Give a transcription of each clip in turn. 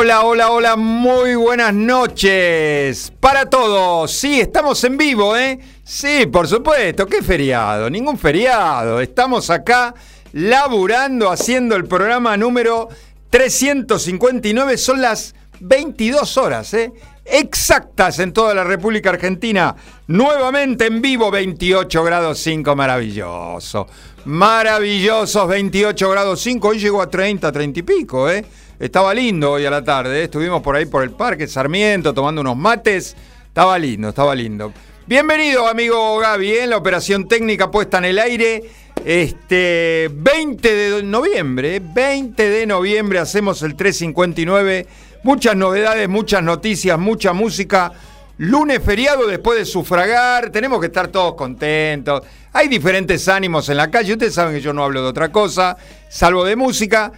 Hola, hola, hola, muy buenas noches para todos. Sí, estamos en vivo, ¿eh? Sí, por supuesto, ¿qué feriado? Ningún feriado. Estamos acá laburando, haciendo el programa número 359. Son las 22 horas, ¿eh? Exactas en toda la República Argentina. Nuevamente en vivo, 28 grados 5, maravilloso. Maravillosos 28 grados 5. Hoy llegó a 30, 30 y pico, ¿eh? Estaba lindo hoy a la tarde, ¿eh? estuvimos por ahí por el Parque Sarmiento tomando unos mates. Estaba lindo, estaba lindo. Bienvenido, amigo Gaby, en ¿eh? la operación técnica puesta en el aire. Este 20 de noviembre, 20 de noviembre hacemos el 359. Muchas novedades, muchas noticias, mucha música. Lunes feriado después de sufragar, tenemos que estar todos contentos. Hay diferentes ánimos en la calle, ustedes saben que yo no hablo de otra cosa, salvo de música.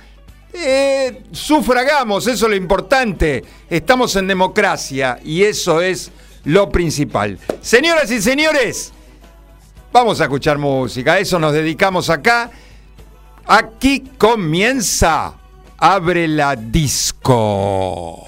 Eh, sufragamos, eso es lo importante. Estamos en democracia y eso es lo principal. Señoras y señores, vamos a escuchar música, a eso nos dedicamos acá. Aquí comienza Abre la Disco.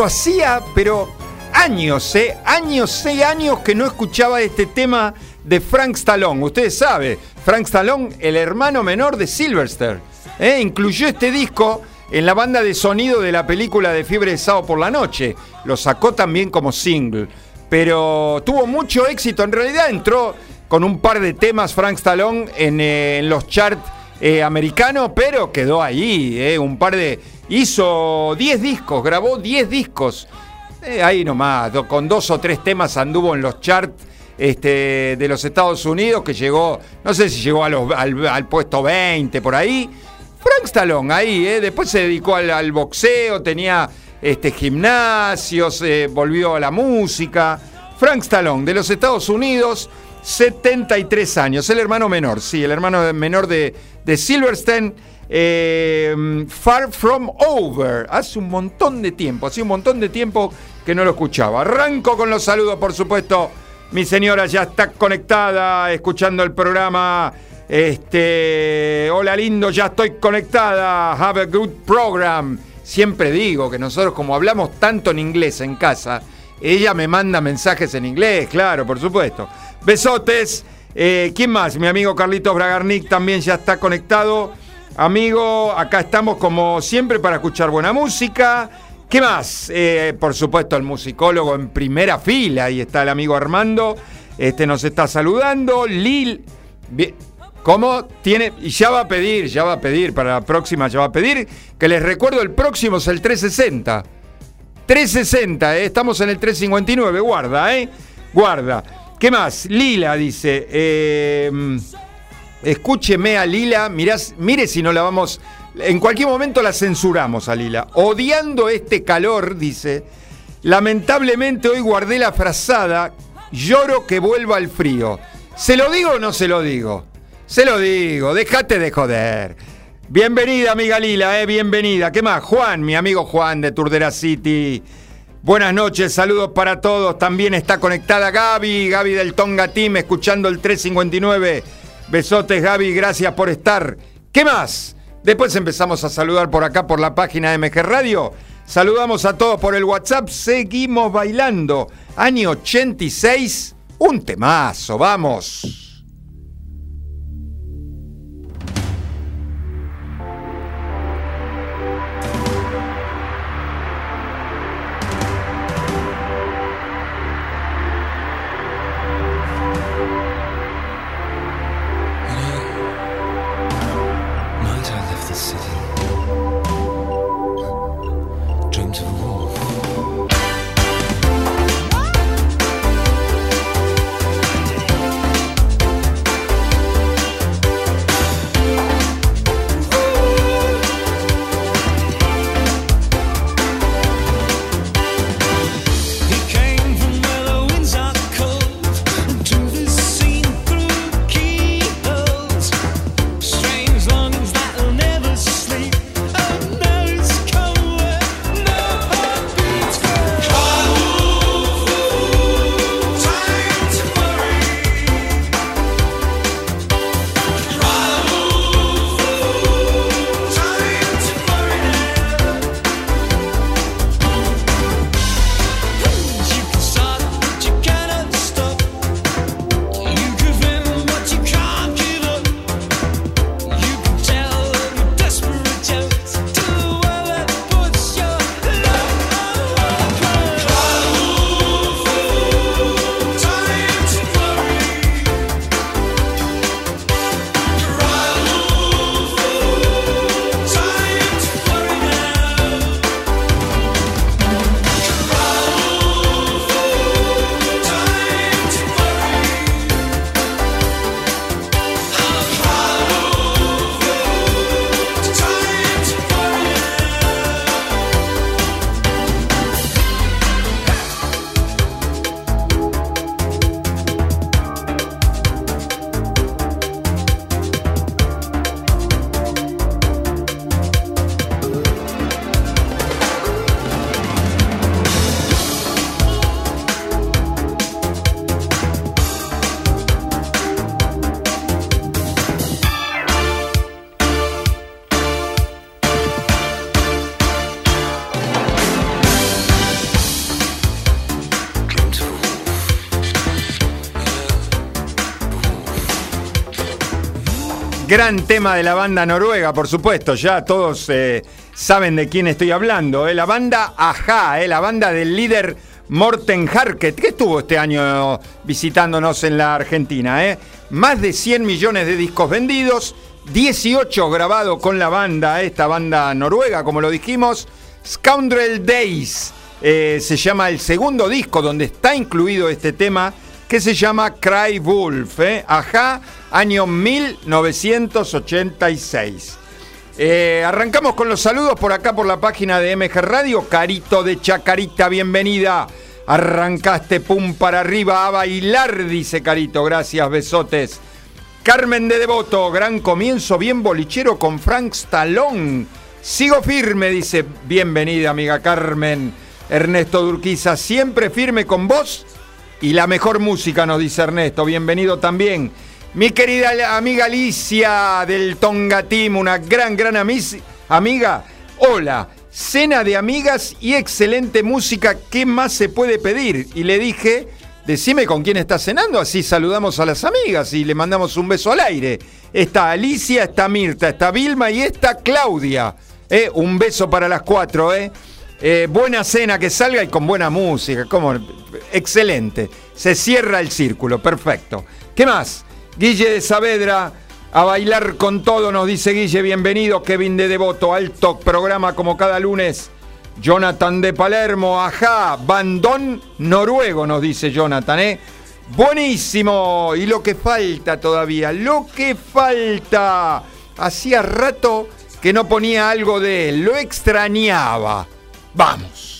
¿Cuánto hacía? Pero años, ¿eh? Años, seis años que no escuchaba este tema de Frank Stallone. Ustedes saben, Frank Stallone, el hermano menor de Silverster. ¿eh? Incluyó este disco en la banda de sonido de la película de Fiebre de Sábado por la Noche. Lo sacó también como single. Pero tuvo mucho éxito. En realidad entró con un par de temas Frank Stallone en, eh, los charts eh, americanos, pero quedó ahí. un par de Hizo 10 discos, grabó 10 discos. Eh, ahí nomás, con dos o tres temas anduvo en los charts este, de los Estados Unidos, que llegó, no sé si llegó al, puesto 20 por ahí. Frank Stallone ahí, eh, después se dedicó al, boxeo, tenía este, gimnasios, volvió a la música. Frank Stallone, de los Estados Unidos, 73 años, el hermano menor, sí, el hermano menor de Silverstein. Eh, Far From Over. Hace un montón de tiempo, hace un montón de tiempo que no lo escuchaba. Arranco con los saludos, por supuesto. Mi señora ya está conectada, escuchando el programa. Este, hola lindo, ya estoy conectada. Have a good program. Siempre digo que nosotros como hablamos tanto en inglés en casa, ella me manda mensajes en inglés, claro, por supuesto. Besotes. Eh, ¿Quién más? Mi amigo Carlitos Bragarnik también ya está conectado. Amigo, acá estamos como siempre para escuchar buena música. ¿Qué más? Eh, por supuesto, el musicólogo en primera fila. Ahí está el amigo Armando. Este nos está saludando. Lil. ¿Cómo tiene? Y ya va a pedir, ya va a pedir, para la próxima ya va a pedir, que les recuerdo, el próximo es el 360. 360, ¿eh? estamos en el 359, guarda, ¿eh? Guarda. ¿Qué más? Lila dice, eh, escúcheme a Lila, mire si no la vamos, en cualquier momento la censuramos a Lila. Odiando este calor, dice, lamentablemente hoy guardé la frazada, lloro que vuelva el frío. ¿Se lo digo o no se lo digo? Se lo digo, déjate de joder. Bienvenida, amiga Lila, eh, bienvenida. ¿Qué más? Juan, mi amigo Juan de Turdera City. Buenas noches, saludos para todos. También está conectada Gaby, Gaby del Tonga Team, escuchando el 359. Besotes, Gaby, gracias por estar. ¿Qué más? Después empezamos a saludar por acá por la página MG Radio. Saludamos a todos por el WhatsApp. Seguimos bailando. Año 86. Un temazo, vamos. Gran tema de la banda noruega, por supuesto, ya todos eh, saben de quién estoy hablando. Eh. La banda Aja, eh, la banda del líder Morten Harket, que estuvo este año visitándonos en la Argentina. Eh. Más de 100 millones de discos vendidos, 18 grabados con la banda, esta banda noruega, como lo dijimos. Scoundrel Days se llama el segundo disco donde está incluido este tema que se llama Cry Wolf. ¿eh? Ajá, año 1986. Eh, arrancamos con los saludos por acá por la página de MG Radio. Carito de Chacarita, bienvenida. Arrancaste pum para arriba a bailar, dice Carito. Gracias, besotes. Carmen de Devoto, gran comienzo, bien bolichero con Frank Stallone. Sigo firme, dice. Bienvenida, amiga Carmen. Ernesto Durquiza, siempre firme con vos y la mejor música, nos dice Ernesto. Bienvenido también. Mi querida amiga Alicia del Tonga una gran, gran amiga. Hola, cena de amigas y excelente música. ¿Qué más se puede pedir? Y le dije, decime con quién está cenando, así saludamos a las amigas y le mandamos un beso al aire. Está Alicia, está Mirta, está Vilma y está Claudia. Eh, un beso para las cuatro, ¿eh? ¿Eh? buena cena que salga y con buena música. Como, excelente. Se cierra el círculo, perfecto. ¿Qué más? Guille de Saavedra, a bailar con todo, nos dice Guille, bienvenido, Kevin de Devoto, alto programa como cada lunes. Jonathan de Palermo, ajá, bandón noruego, nos dice Jonathan, ¿eh? Buenísimo, y lo que falta todavía, lo que falta. Hacía rato que no ponía algo de él, lo extrañaba. Vamos.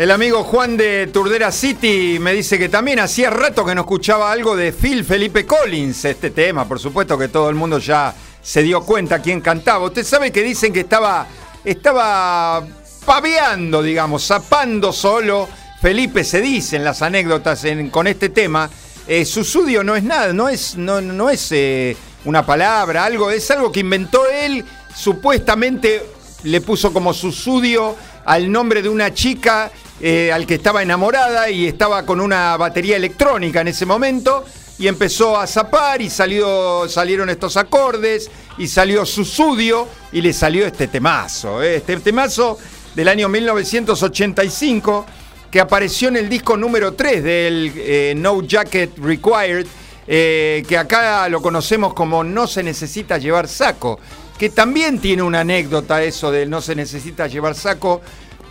El amigo Juan de Turdera City me dice que también hacía rato que no escuchaba algo de Phil Felipe Collins, este tema, por supuesto que todo el mundo ya se dio cuenta quién cantaba. Usted sabe que dicen que estaba, estaba paveando, digamos, zapando solo. Felipe se dice en las anécdotas con este tema. Eh, susudio no es nada, no es, no, no es eh, una palabra, algo, es algo que inventó él, supuestamente le puso como susudio al nombre de una chica eh, al que estaba enamorada y estaba con una batería electrónica en ese momento y empezó a zapar y salieron estos acordes y salió su sudio y le salió este temazo, eh, este temazo del año 1985 que apareció en el disco número 3 del eh, No Jacket Required, que acá lo conocemos como No se necesita llevar saco, que también tiene una anécdota eso de No se necesita llevar saco,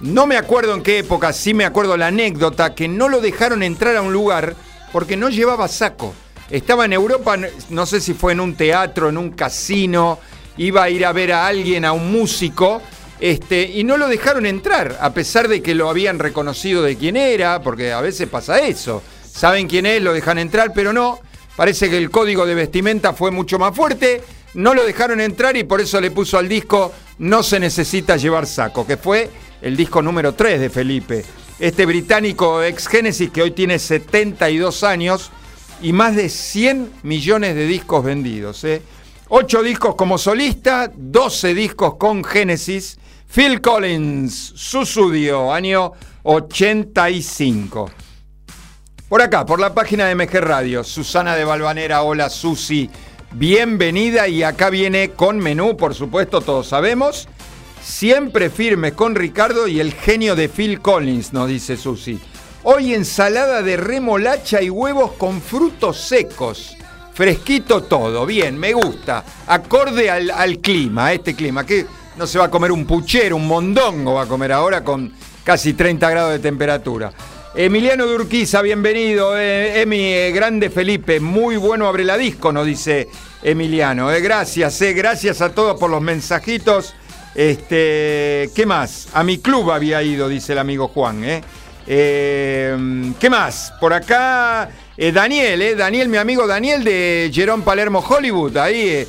no me acuerdo en qué época, sí me acuerdo la anécdota, que no lo dejaron entrar a un lugar porque no llevaba saco. Estaba en Europa, no sé si fue en un teatro, en un casino, iba a ir a ver a alguien, a un músico, este, y no lo dejaron entrar, a pesar de que lo habían reconocido de quién era, porque a veces pasa eso. Saben quién es, lo dejan entrar, pero no. Parece que el código de vestimenta fue mucho más fuerte. No lo dejaron entrar y por eso le puso al disco No se necesita llevar saco, que fue el disco número 3 de Felipe. este británico ex Genesis que hoy tiene 72 años y más de 100 millones de discos vendidos. ¿eh? 8 discos como solista, 12 discos con Genesis. Phil Collins, su estudio, año 85. Por acá, por la página de MG Radio, Susana de Balvanera, hola Susi, bienvenida y acá viene con menú, por supuesto, todos sabemos. Siempre firme con Ricardo y el genio de Phil Collins, nos dice Susi. Hoy ensalada de remolacha y huevos con frutos secos. Fresquito todo, bien, me gusta. Acorde al, clima, este clima, que no se va a comer un puchero, un mondongo va a comer ahora con casi 30 grados de temperatura. Emiliano Durquiza, bienvenido. Eh, Emi, eh, grande Felipe, muy bueno abre la disco, nos dice Emiliano. Eh, gracias, gracias a todos por los mensajitos. Este, ¿Qué más? A mi club había ido, dice el amigo Juan. ¿eh? qué más? Por acá, Daniel, ¿eh? Daniel, mi amigo Daniel de Jerón Palermo Hollywood. Ahí,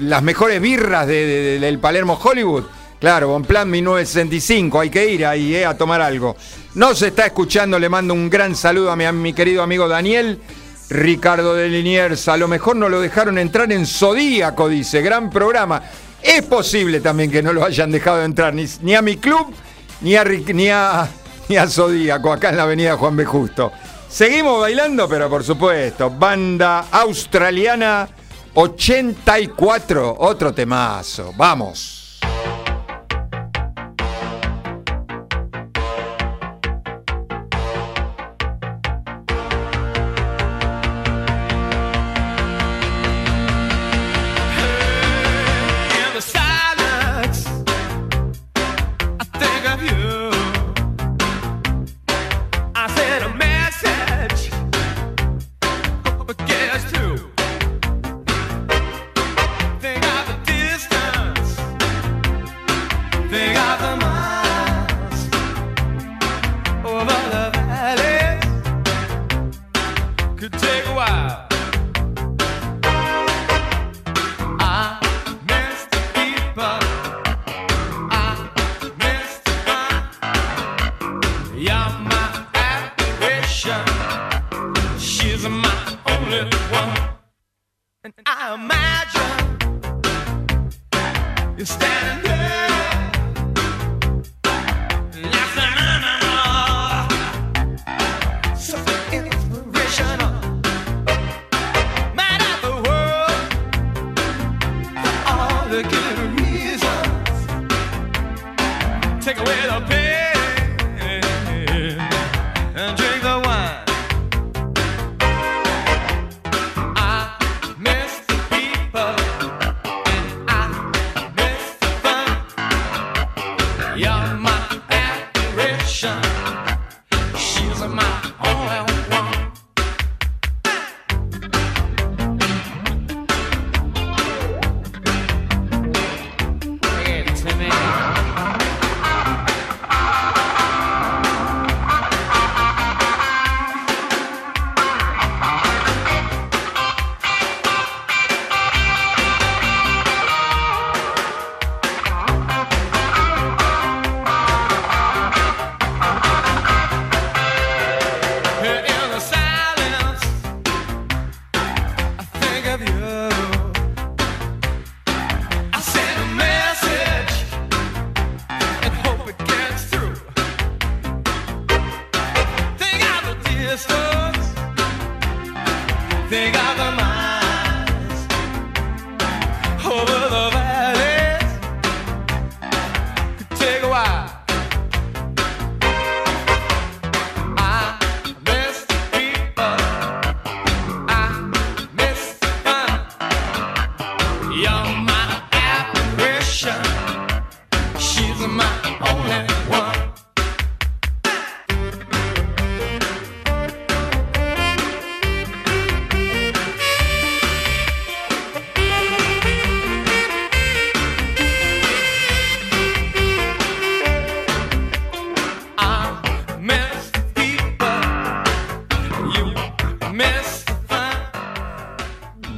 las mejores birras del Palermo Hollywood. Claro, Bon Plan 1965, hay que ir ahí a tomar algo. No se está escuchando, le mando un gran saludo a mi, a mi querido amigo Daniel. Ricardo de Liniers, a lo mejor no lo dejaron entrar en Zodíaco, dice, gran programa. Es posible también que no lo hayan dejado entrar ni, a mi club ni a, ni, a, ni a Zodíaco, acá en la avenida Juan B. Justo. Seguimos bailando, pero por supuesto, banda australiana 84, otro temazo. Vamos.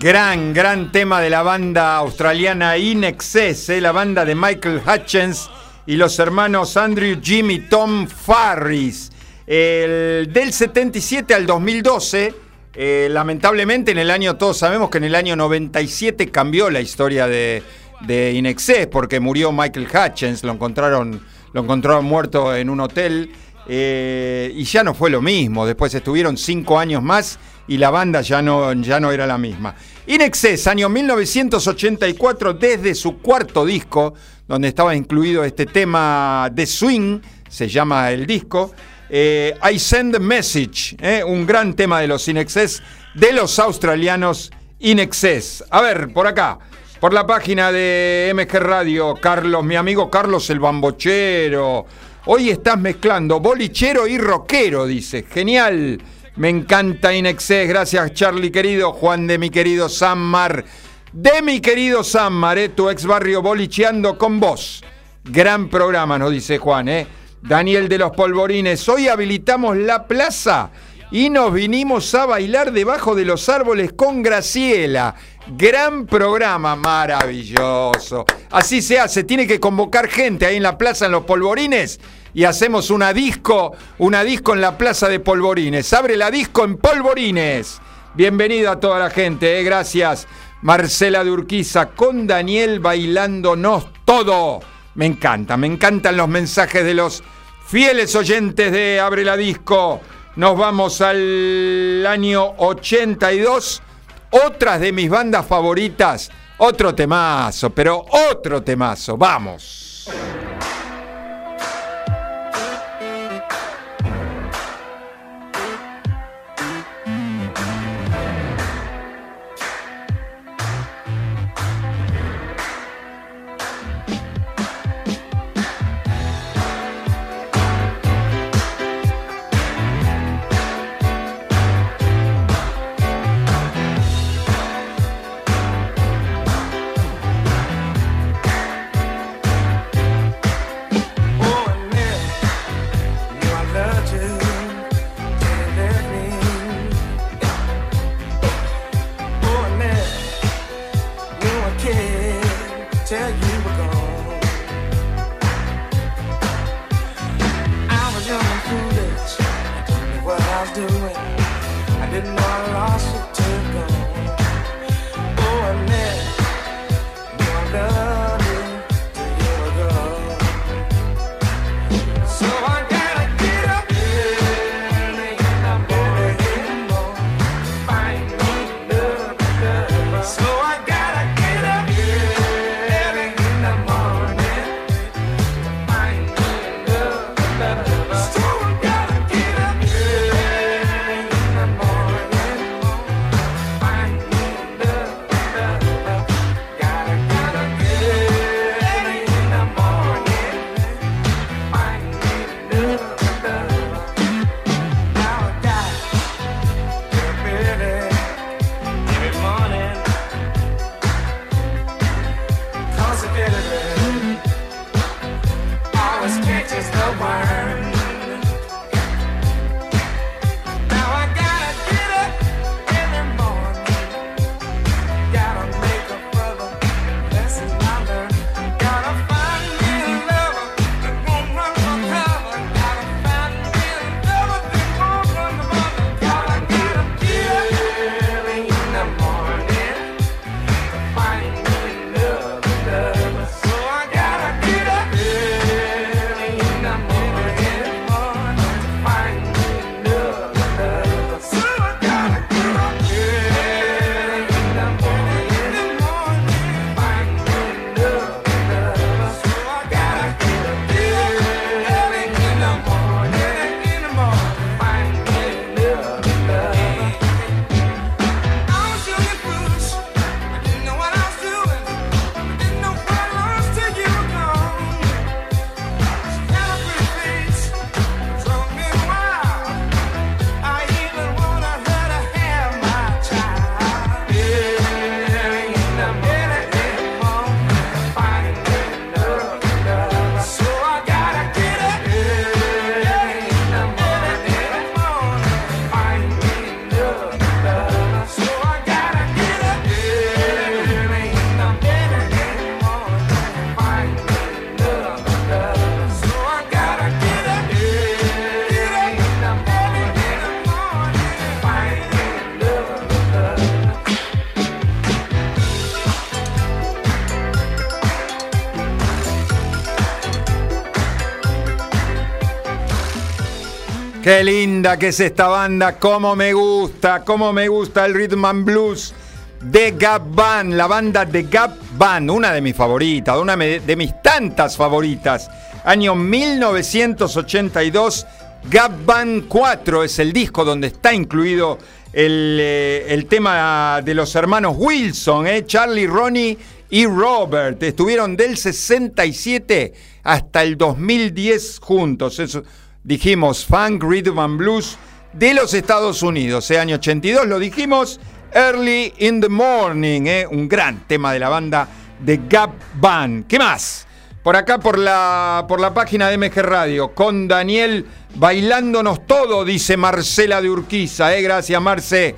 Gran, gran tema de la banda australiana In Excess, eh, la banda de Michael Hutchins y los hermanos Andrew, Jimmy, Tom Farris. del 77 al 2012, eh, lamentablemente en el año, todos sabemos que en el año 97 cambió la historia de, de Inexcess porque murió Michael Hutchins, lo encontraron, lo encontraron muerto en un hotel eh, y ya no fue lo mismo. Después estuvieron cinco años más y la banda ya no, ya no era la misma. Inexcess, año 1984, desde su cuarto disco, donde estaba incluido este tema de swing, se llama el disco. Eh, I Send a Message, eh, un gran tema de los Inexcess, de los australianos Inexcess. A ver, por acá, por la página de MG Radio, Carlos, mi amigo Carlos el Bambochero. Hoy estás mezclando bolichero y rockero, dice. Genial. Me encanta Inexcess. Gracias, Charlie querido. Juan de mi querido Sammar. De mi querido Sammar, eh, tu ex barrio bolicheando con vos. Gran programa, nos dice Juan, ¿eh? Daniel de los Polvorines. Hoy habilitamos la plaza y nos vinimos a bailar debajo de los árboles con Graciela. Gran programa, maravilloso. Así se hace, tiene que convocar gente ahí en la plaza en los polvorines y hacemos una disco, una disco en la plaza de polvorines. Abre la disco en polvorines. Bienvenido a toda la gente, eh, gracias. Marcela de Urquiza con Daniel bailándonos todo. Me encanta, me encantan los mensajes de los fieles oyentes de Abre la Disco. Nos vamos al año 82 otras de mis bandas favoritas. Otro temazo, pero otro temazo. Vamos. Qué linda que es esta banda, cómo me gusta, cómo me gusta el rhythm and blues de Gap Band, la banda de Gap Band, una de mis favoritas, una de mis tantas favoritas. Año 1982, Gap Band 4 es el disco donde está incluido el, eh, tema de los hermanos Wilson, eh, Charlie, Ronnie y Robert. Estuvieron del 67 hasta el 2010 juntos. Eso, dijimos Funk, Rhythm and Blues de los Estados Unidos. Eh, año 82 lo dijimos. Early in the Morning, eh, un gran tema de la banda de Gap Band. ¿Qué más? Por acá, por la, por la página de MG Radio, con Daniel bailándonos todo, dice Marcela de Urquiza. Eh. Gracias, Marce.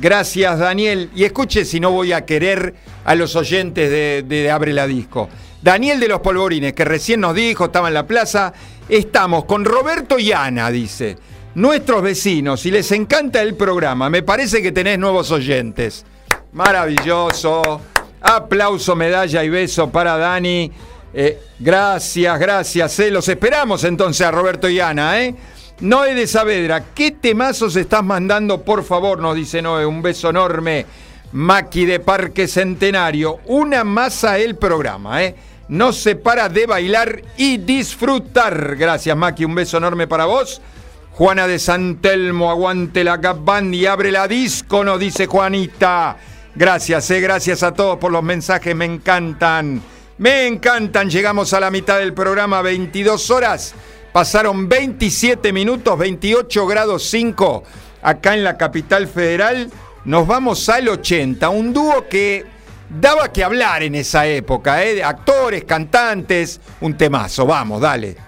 Gracias, Daniel. Y escuche si no voy a querer a los oyentes de, de Abre la Disco. Daniel de los Polvorines, que recién nos dijo, estaba en la plaza Estamos con Roberto y Ana, dice. Nuestros vecinos, y les encanta el programa, me parece que tenés nuevos oyentes. Maravilloso. Aplauso, medalla y beso para Dani. Eh, gracias, gracias. Eh. Los esperamos entonces a Roberto y Ana. ¿eh? Noé de Saavedra, ¿qué temazos estás mandando? Por favor, nos dice Noé. Un beso enorme. Maki de Parque Centenario. Una masa el programa. ¿eh? No se para de bailar y disfrutar. Gracias, Maki. Un beso enorme para vos. Juana de Santelmo, aguante la Cap y abre la disco, nos dice Juanita. Gracias, eh, gracias a todos por los mensajes, me encantan. Me encantan. Llegamos a la mitad del programa, 22 horas. Pasaron 27 minutos, 28 grados 5 acá en la capital federal. Nos vamos al 80, un dúo que daba que hablar en esa época, ¿eh? actores, cantantes, un temazo. Vamos, dale.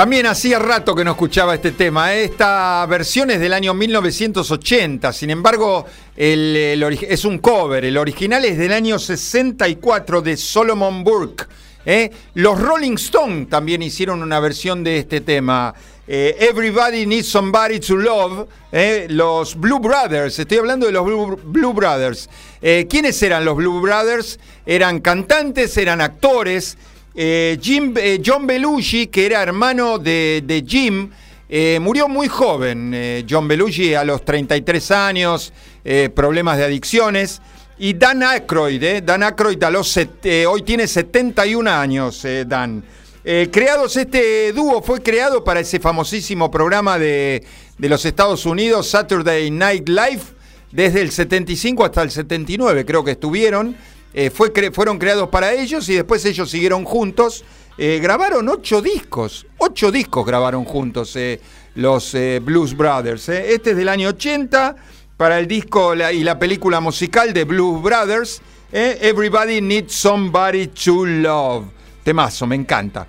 También hacía rato que no escuchaba este tema. ¿eh? Esta versión es del año 1980. Sin embargo, es un cover. El original es del año 64 de Solomon Burke. ¿eh? Los Rolling Stones también hicieron una versión de este tema. Eh, Everybody Needs Somebody to Love. Los Blue Brothers. Estoy hablando de los Blue Brothers. ¿Quiénes eran los Blue Brothers? Eran cantantes, eran actores. Eh, Jim, eh, John Belushi, que era hermano de, Jim, eh, murió muy joven. John Belushi a los 33 años, problemas de adicciones. Y Dan Aykroyd, Dan Aykroyd a los hoy tiene 71 años, Dan. creados, este dúo fue creado para ese famosísimo programa de, de los Estados Unidos, Saturday Night Live, desde el 75 hasta el 79 creo que estuvieron. Eh, fue fueron creados para ellos y después ellos siguieron juntos. Eh, grabaron ocho discos, ocho discos grabaron juntos eh, los Blues Brothers. Este es del año 80 para el disco y la película musical de Blues Brothers. Everybody Needs Somebody to Love. Temazo, me encanta.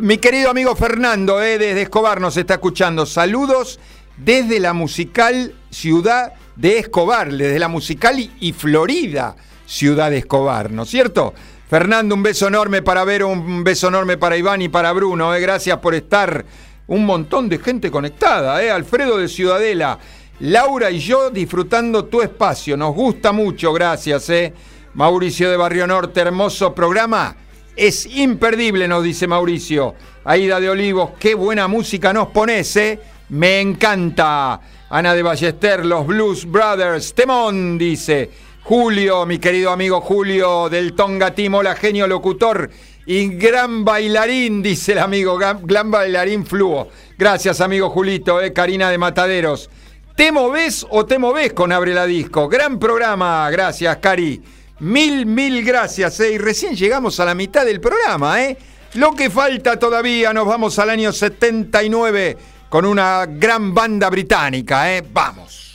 Mi querido amigo Fernando, desde Escobar nos está escuchando. Saludos desde la musical ciudad de Escobar, desde la musical y Florida. Ciudad Escobar, ¿no es cierto? Fernando, un beso enorme para ver, un beso enorme para Iván y para Bruno. Eh. Gracias por estar. Un montón de gente conectada. Eh. Alfredo de Ciudadela, Laura y yo disfrutando tu espacio. Nos gusta mucho, gracias. Eh. Mauricio de Barrio Norte, hermoso programa. Es imperdible, nos dice Mauricio. Aida de Olivos, qué buena música nos pones, ¿eh? Me encanta. Ana de Ballester, los Blues Brothers. Temón, dice. Julio, mi querido amigo Julio del Tonga Timo, la genio locutor y gran bailarín, dice el amigo, gran, bailarín fluo. Gracias, amigo Julito, eh, Karina de Mataderos. ¿Te moves o te moves con Abre la Disco? Gran programa, gracias, Cari. Mil, mil gracias, eh. Y recién llegamos a la mitad del programa, ¿eh? Lo que falta todavía, nos vamos al año 79 con una gran banda británica, ¿eh? Vamos.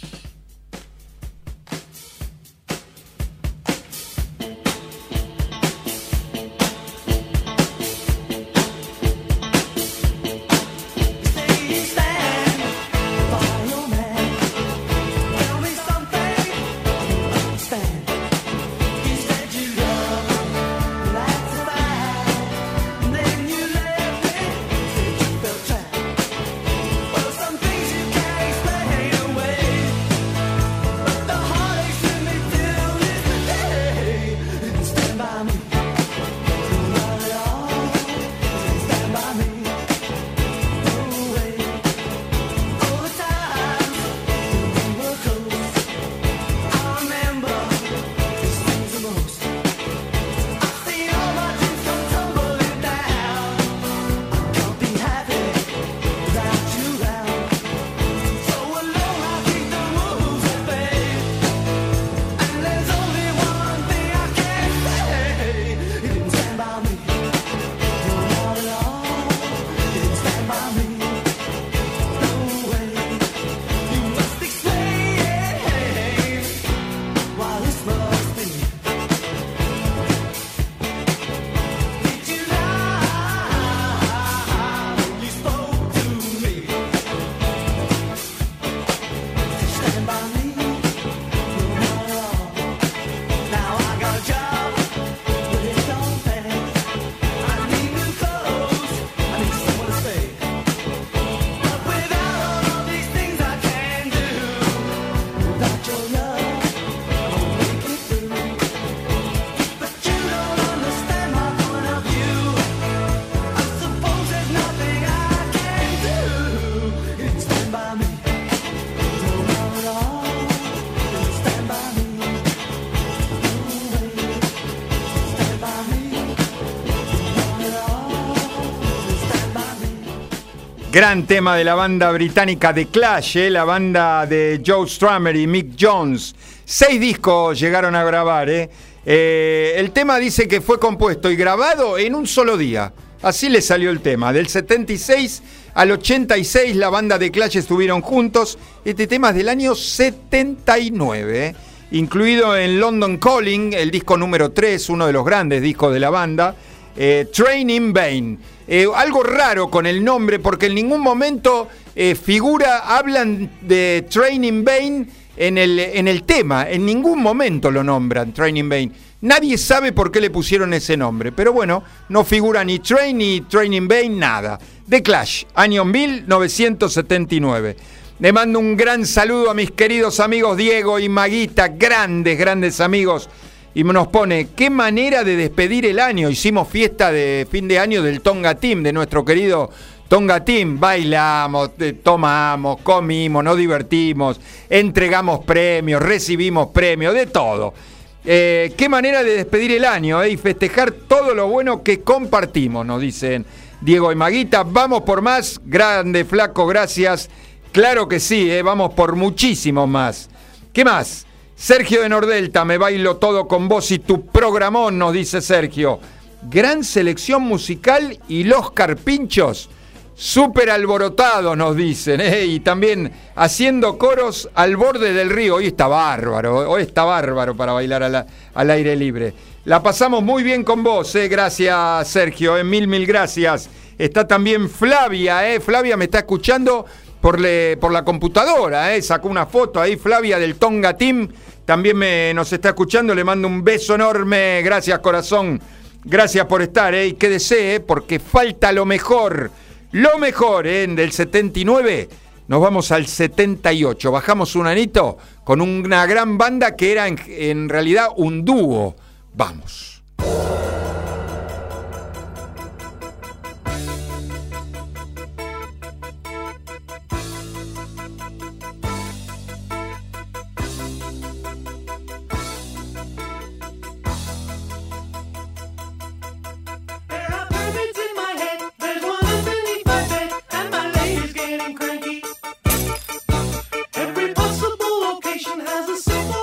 Gran tema de la banda británica The Clash, eh, la banda de Joe Strummer y Mick Jones. Seis discos llegaron a grabar. Eh. Eh, el tema dice que fue compuesto y grabado en un solo día. Así le salió el tema. Del 76 al 86 la banda de Clash estuvieron juntos. Este tema es del año 79, incluido en London Calling, el disco número 3, uno de los grandes discos de la banda. Training Bane. Eh, algo raro con el nombre, porque en ningún momento eh, figura, hablan de Training Bane en el, en el tema, en ningún momento lo nombran Training Bane. Nadie sabe por qué le pusieron ese nombre, pero bueno, no figura ni Train ni Training Bane, nada. The Clash, año 1979. Le mando un gran saludo a mis queridos amigos Diego y Maguita, grandes, grandes amigos y nos pone, qué manera de despedir el año. Hicimos fiesta de fin de año del Tonga Team, de nuestro querido Tonga Team. Bailamos, tomamos, comimos, nos divertimos, entregamos premios, recibimos premios, de todo. Eh, qué manera de despedir el año eh, y festejar todo lo bueno que compartimos, nos dicen Diego y Maguita. Vamos por más, grande, flaco, gracias. Claro que sí, eh, vamos por muchísimo más. ¿Qué más? Sergio de Nordelta, me bailo todo con vos y tu programón, nos dice Sergio. Gran selección musical y los carpinchos, súper alborotados, nos dicen. ¿eh? Y también haciendo coros al borde del río. Hoy está bárbaro, hoy está bárbaro para bailar al aire libre. La pasamos muy bien con vos, ¿eh? gracias Sergio, ¿eh? mil, mil gracias. Está también Flavia, ¿eh? Flavia me está escuchando por, la computadora, ¿eh? sacó una foto ahí, Flavia del Tonga Team también me, nos está escuchando, le mando un beso enorme. Gracias, corazón. Gracias por estar, ¿eh? Y que desee, porque falta lo mejor. Lo mejor, ¿eh? Del 79 nos vamos al 78. Bajamos un anito con una gran banda que era en realidad un dúo. Vamos. so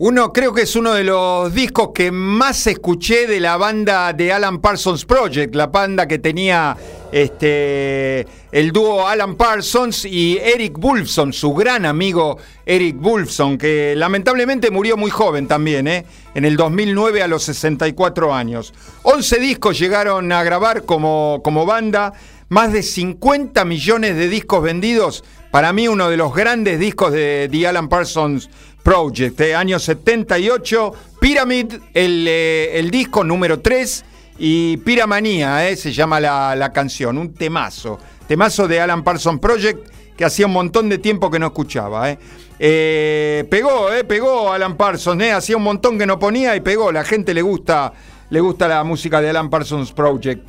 Uno creo que es uno de los discos que más escuché de la banda de Alan Parsons Project, la banda que tenía este, el dúo Alan Parsons y Eric Wolfson, su gran amigo Eric Wolfson, que lamentablemente murió muy joven también, ¿eh? en el 2009 a los 64 años. 11 discos llegaron a grabar como, como banda, más de 50 millones de discos vendidos. Para mí uno de los grandes discos de The Alan Parsons Project, de año 78, Pyramid, eh, el, disco número 3, y Piramanía, eh, se llama la, canción, un temazo, temazo de Alan Parsons Project, que hacía un montón de tiempo que no escuchaba. Eh. pegó, pegó Alan Parsons, hacía un montón que no ponía y pegó, la gente le gusta, le gusta la música de Alan Parsons Project.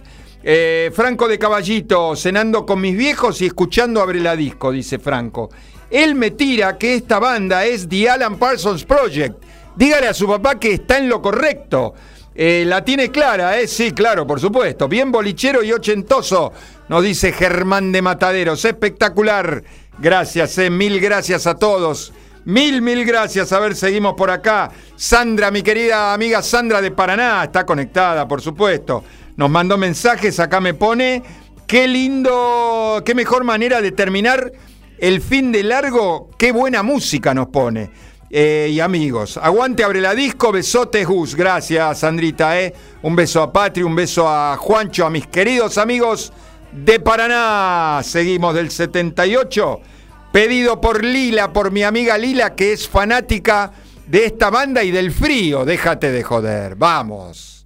Franco de Caballito, cenando con mis viejos y escuchando Abre la Disco, dice Franco. Él me tira que esta banda es The Alan Parsons Project. Dígale a su papá que está en lo correcto. Eh, la tiene clara, ¿eh? Sí, claro, por supuesto. Bien bolichero y ochentoso, nos dice Germán de Mataderos. Espectacular. Gracias, eh. Mil gracias a todos. Mil, mil gracias. A ver, seguimos por acá. Sandra, mi querida amiga Sandra de Paraná, está conectada, por supuesto. Nos mandó mensajes, acá me pone. Qué lindo, qué mejor manera de terminar el fin de largo, qué buena música nos pone. Eh, y amigos, aguante, abre la disco, besotes Gus, gracias Sandrita, eh. un beso a Patri, un beso a Juancho, a mis queridos amigos de Paraná, seguimos del 78, pedido por Lila, por mi amiga Lila, que es fanática de esta banda y del frío, déjate de joder, vamos.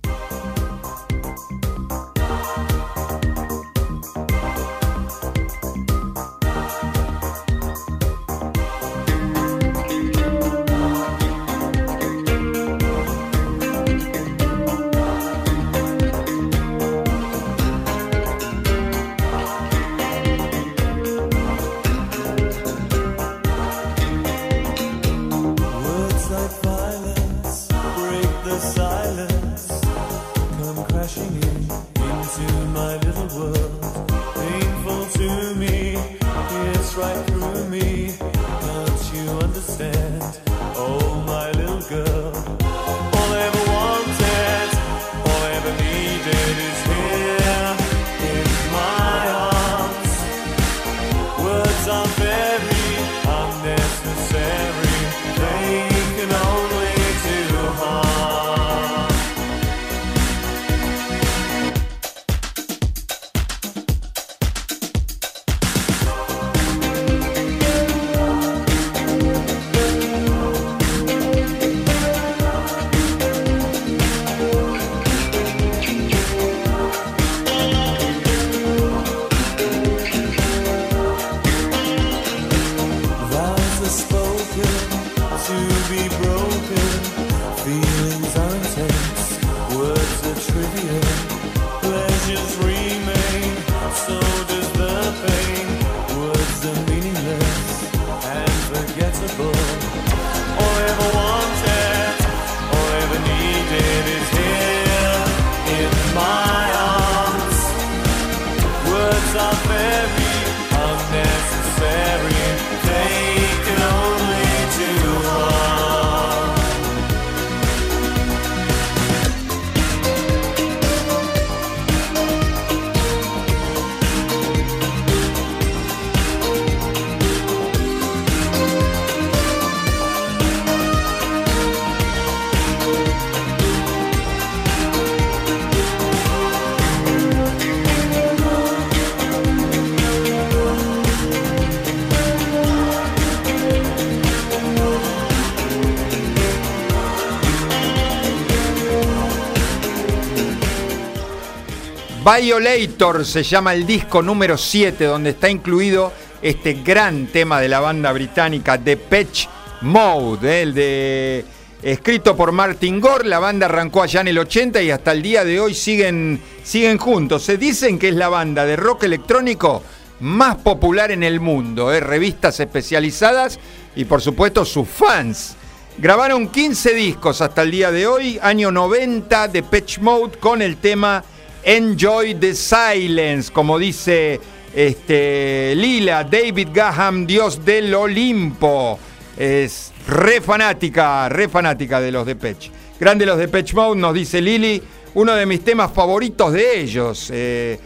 Violator se llama el disco número 7, donde está incluido este gran tema de la banda británica The Patch Mode, ¿eh? el de escrito por Martin Gore. La banda arrancó allá en el 80 y hasta el día de hoy siguen, siguen juntos. Se dicen que es la banda de rock electrónico más popular en el mundo, ¿eh? revistas especializadas y por supuesto sus fans. Grabaron 15 discos hasta el día de hoy, año 90 de Patch Mode con el tema Enjoy the Silence, como dice este, Lila, David Gaham, Dios del Olimpo. Es re fanática, re fanática de los Depeche. Grande los Depeche Mode, nos dice Lili, uno de mis temas favoritos de ellos. Eh,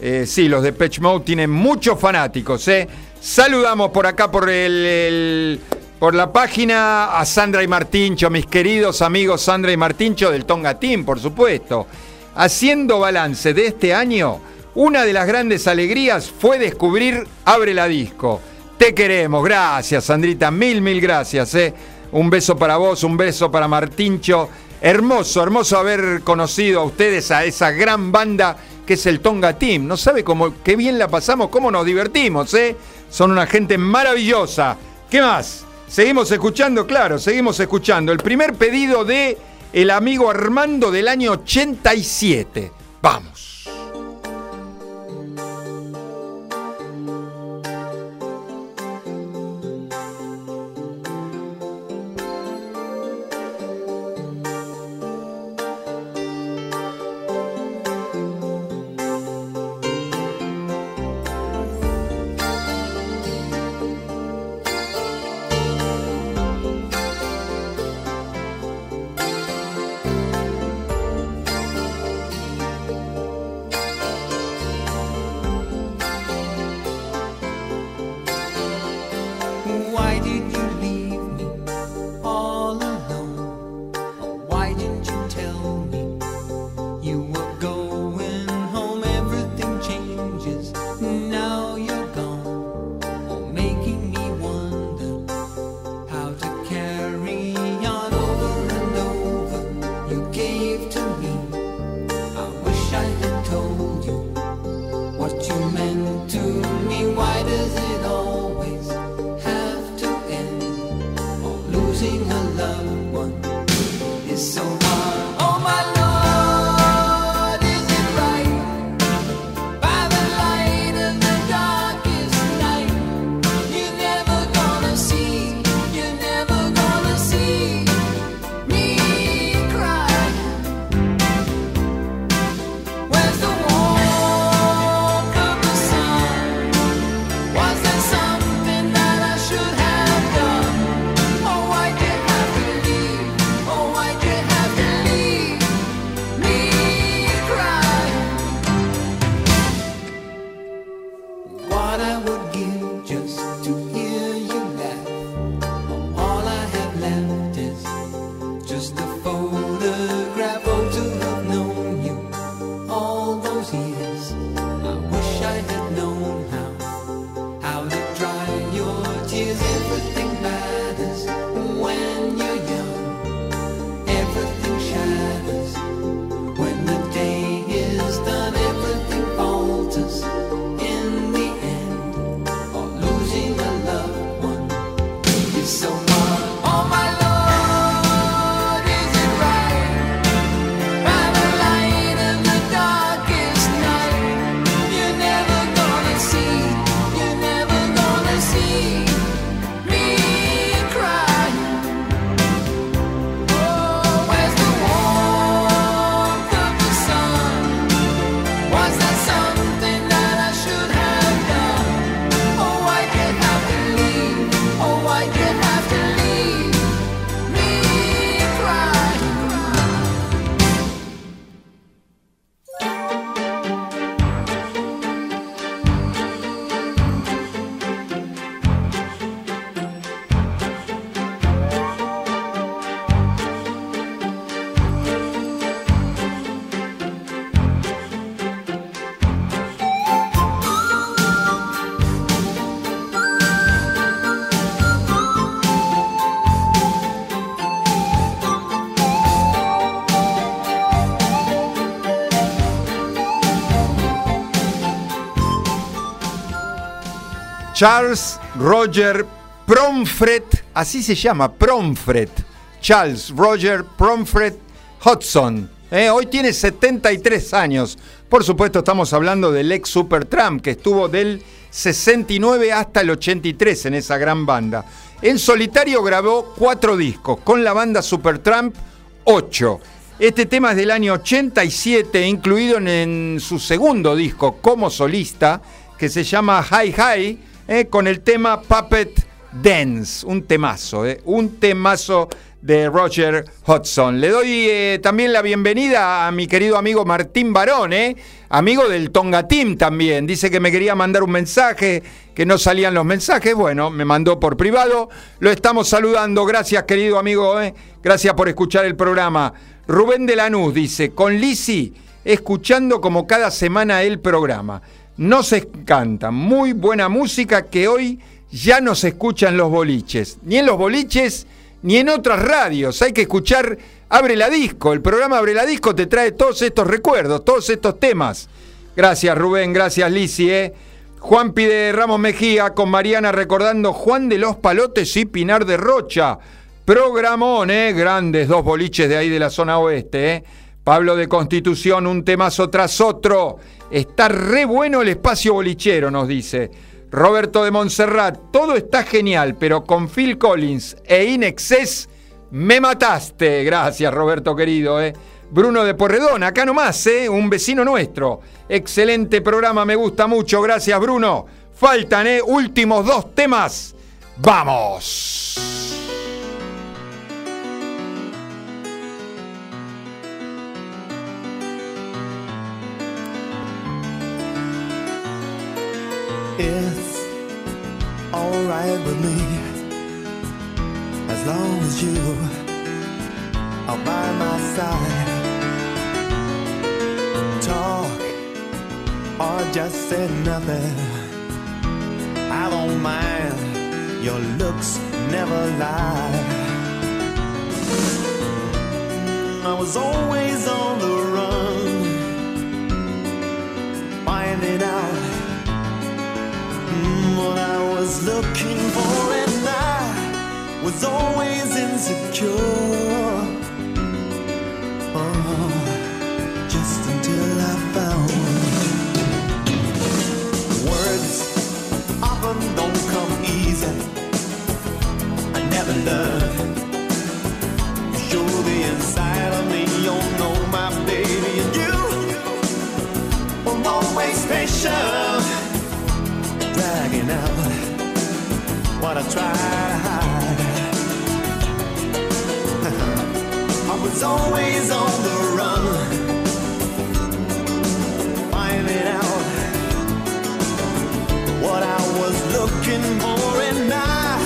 eh, sí, los Depeche Mode tienen muchos fanáticos. Eh. Saludamos por acá, por el, por la página a Sandra y Martincho, mis queridos amigos Sandra y Martincho del Tonga Team, por supuesto. Haciendo balance de este año, una de las grandes alegrías fue descubrir Abre la Disco. Te queremos, gracias Sandrita, mil, mil gracias. Eh. Un beso para vos, un beso para Martincho. Hermoso, hermoso haber conocido a ustedes, a esa gran banda que es el Tonga Team. No sabe cómo, qué bien la pasamos, cómo nos divertimos, ¿eh? Son una gente maravillosa. ¿Qué más? Seguimos escuchando, claro, seguimos escuchando. El primer pedido de el amigo Armando del año 87. Vamos. Charles Roger Promfret, así se llama, Promfret. Charles Roger Promfret Hudson. Eh, hoy tiene 73 años. Por supuesto, estamos hablando del ex Supertramp, que estuvo del 69 hasta el 83 en esa gran banda. En solitario grabó cuatro discos, con la banda Supertramp, ocho. Este tema es del año 87, incluido en su segundo disco como solista, que se llama High High eh, con el tema Puppet Dance, un temazo, ¿eh? un temazo de Roger Hodgson. Le doy eh, también la bienvenida a mi querido amigo Martín Barón, amigo del Tonga Team también. Dice que me quería mandar un mensaje, que no salían los mensajes. Bueno, me mandó por privado. Lo estamos saludando. Gracias, querido amigo. Gracias por escuchar el programa. Rubén de Lanús dice, con Lisi, escuchando como cada semana el programa. Nos encanta, muy buena música que hoy ya no se escucha en los boliches, ni en los boliches, ni en otras radios. Hay que escuchar Abre la Disco. El programa Abre la Disco te trae todos estos recuerdos, todos estos temas. Gracias Rubén, gracias Lisi. ¿eh? Juan pide Ramos Mejía con Mariana recordando Juan de los Palotes y Pinar de Rocha. Programón, ¿eh? grandes dos boliches de ahí de la zona oeste. ¿eh? Pablo de Constitución, un temazo tras otro. Está re bueno el espacio bolichero, nos dice. Roberto de Montserrat, todo está genial, pero con Phil Collins e Inexcess me mataste. Gracias, Roberto querido. ¿eh? Bruno de Porredón, acá nomás, ¿eh? un vecino nuestro. Excelente programa, me gusta mucho. Gracias, Bruno. Faltan, ¿eh? Últimos dos temas. ¡Vamos! Alright with me as long as you are by my side. Talk or just say nothing. I don't mind. Your looks never lie. I was always on the run, finding out what I was looking for, and I was always insecure. Oh, just until I found words often don't come easy. I never learned. Show the inside of me, you know my baby, and you were always patient dragging out what I tried to hide. I was always on the run, finding out what I was looking for, and I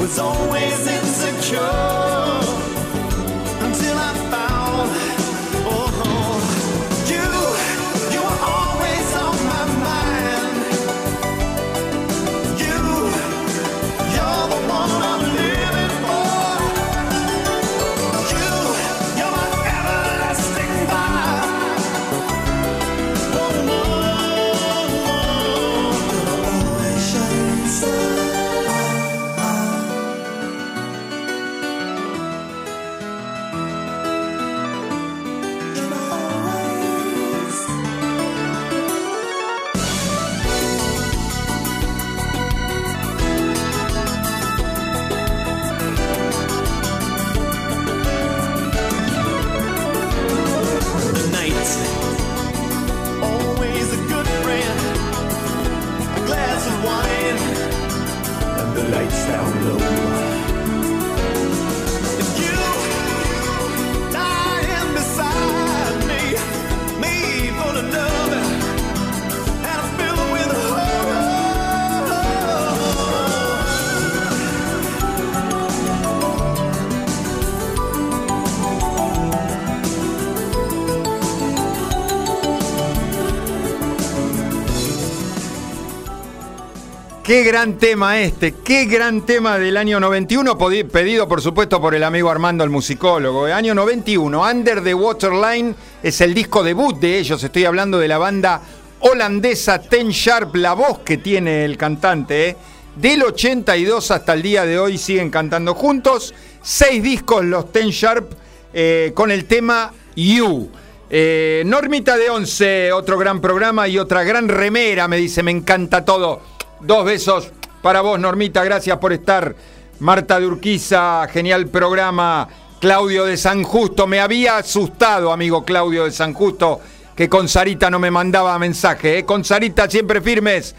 was always insecure Qué gran tema este, qué gran tema del año 91, podi- pedido por supuesto por el amigo Armando, el musicólogo. El año 91, Under the Waterline es el disco debut de ellos. Estoy hablando de la banda holandesa Ten Sharp, la voz que tiene el cantante. ¿eh? Del 82 hasta el día de hoy siguen cantando juntos. Seis discos los Ten Sharp eh, con el tema You. Eh, Normita de 11, otro gran programa y otra gran remera, me dice, me encanta todo. Dos besos para vos, Normita, gracias por estar. Marta de Urquiza, genial programa. Claudio de San Justo, me había asustado, amigo Claudio de San Justo, que con Sarita no me mandaba mensaje. ¿eh? Con Sarita siempre firmes.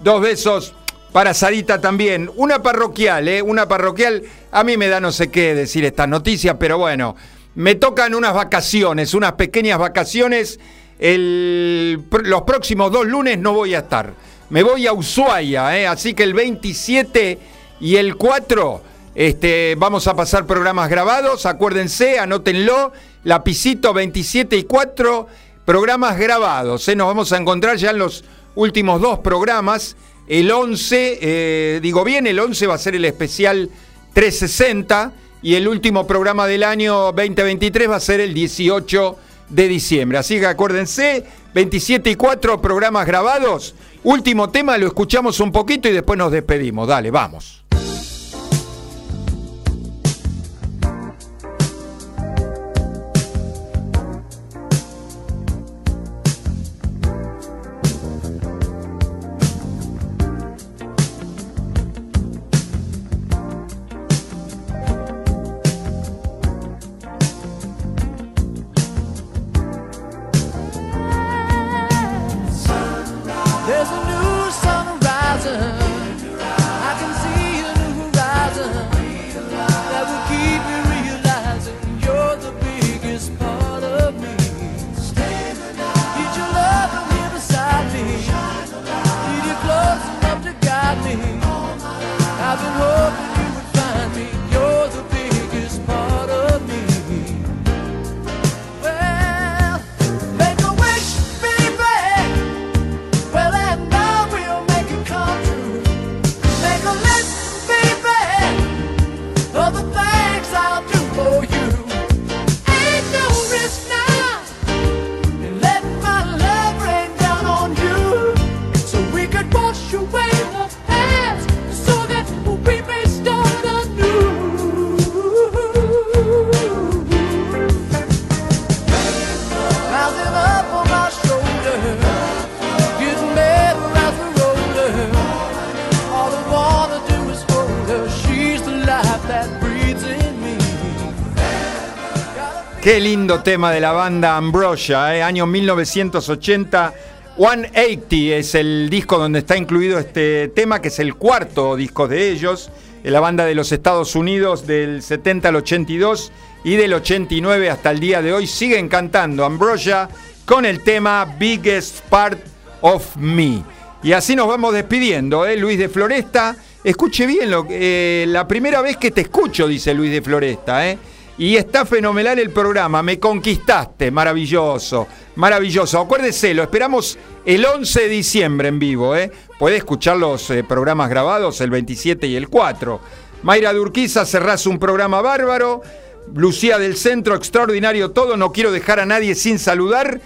Dos besos para Sarita también. Una parroquial, ¿eh? Una parroquial. A mí me da no sé qué decir estas noticias, pero bueno, me tocan unas vacaciones, unas pequeñas vacaciones. Los próximos dos lunes no voy a estar. Me voy a Ushuaia, ¿eh? así que el 27 y el 4 este, vamos a pasar programas grabados. Acuérdense, anótenlo. Lapicito 27 y 4, programas grabados. ¿eh? Nos vamos a encontrar ya en los últimos dos programas. El 11, eh, digo bien, el 11 va a ser el especial 360 y el último programa del año 2023 va a ser el 18 de diciembre. Así que acuérdense, 27 y 4 programas grabados. Último tema, lo escuchamos un poquito y después nos despedimos. Dale, vamos. Lindo tema de la banda Ambrosia, ¿eh? año 1980. 180 es el disco donde está incluido este tema, que es el cuarto disco de ellos. La banda de los Estados Unidos del 70 al 82 y del 89 hasta el día de hoy siguen cantando Ambrosia con el tema Biggest Part of Me. Y así nos vamos despidiendo, ¿eh? Luis de Floresta. Escuche bien, lo, eh, la primera vez que te escucho, dice Luis de Floresta, ¿eh? Y está fenomenal el programa, me conquistaste, maravilloso, maravilloso. Acuérdese, lo esperamos el 11 de diciembre en vivo, ¿eh? Puede escuchar los eh, programas grabados el 27 y el 4. Mayra Durquiza, cerrás un programa bárbaro. Lucía del Centro, extraordinario todo, no quiero dejar a nadie sin saludar.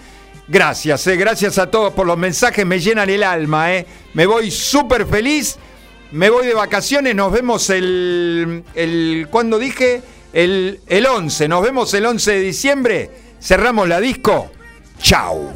Gracias, eh, gracias a todos por los mensajes, me llenan el alma, eh. Me voy súper feliz, me voy de vacaciones, nos vemos el, el ¿cuándo dije? El, el 11, nos vemos el 11 de diciembre, cerramos la disco, chao.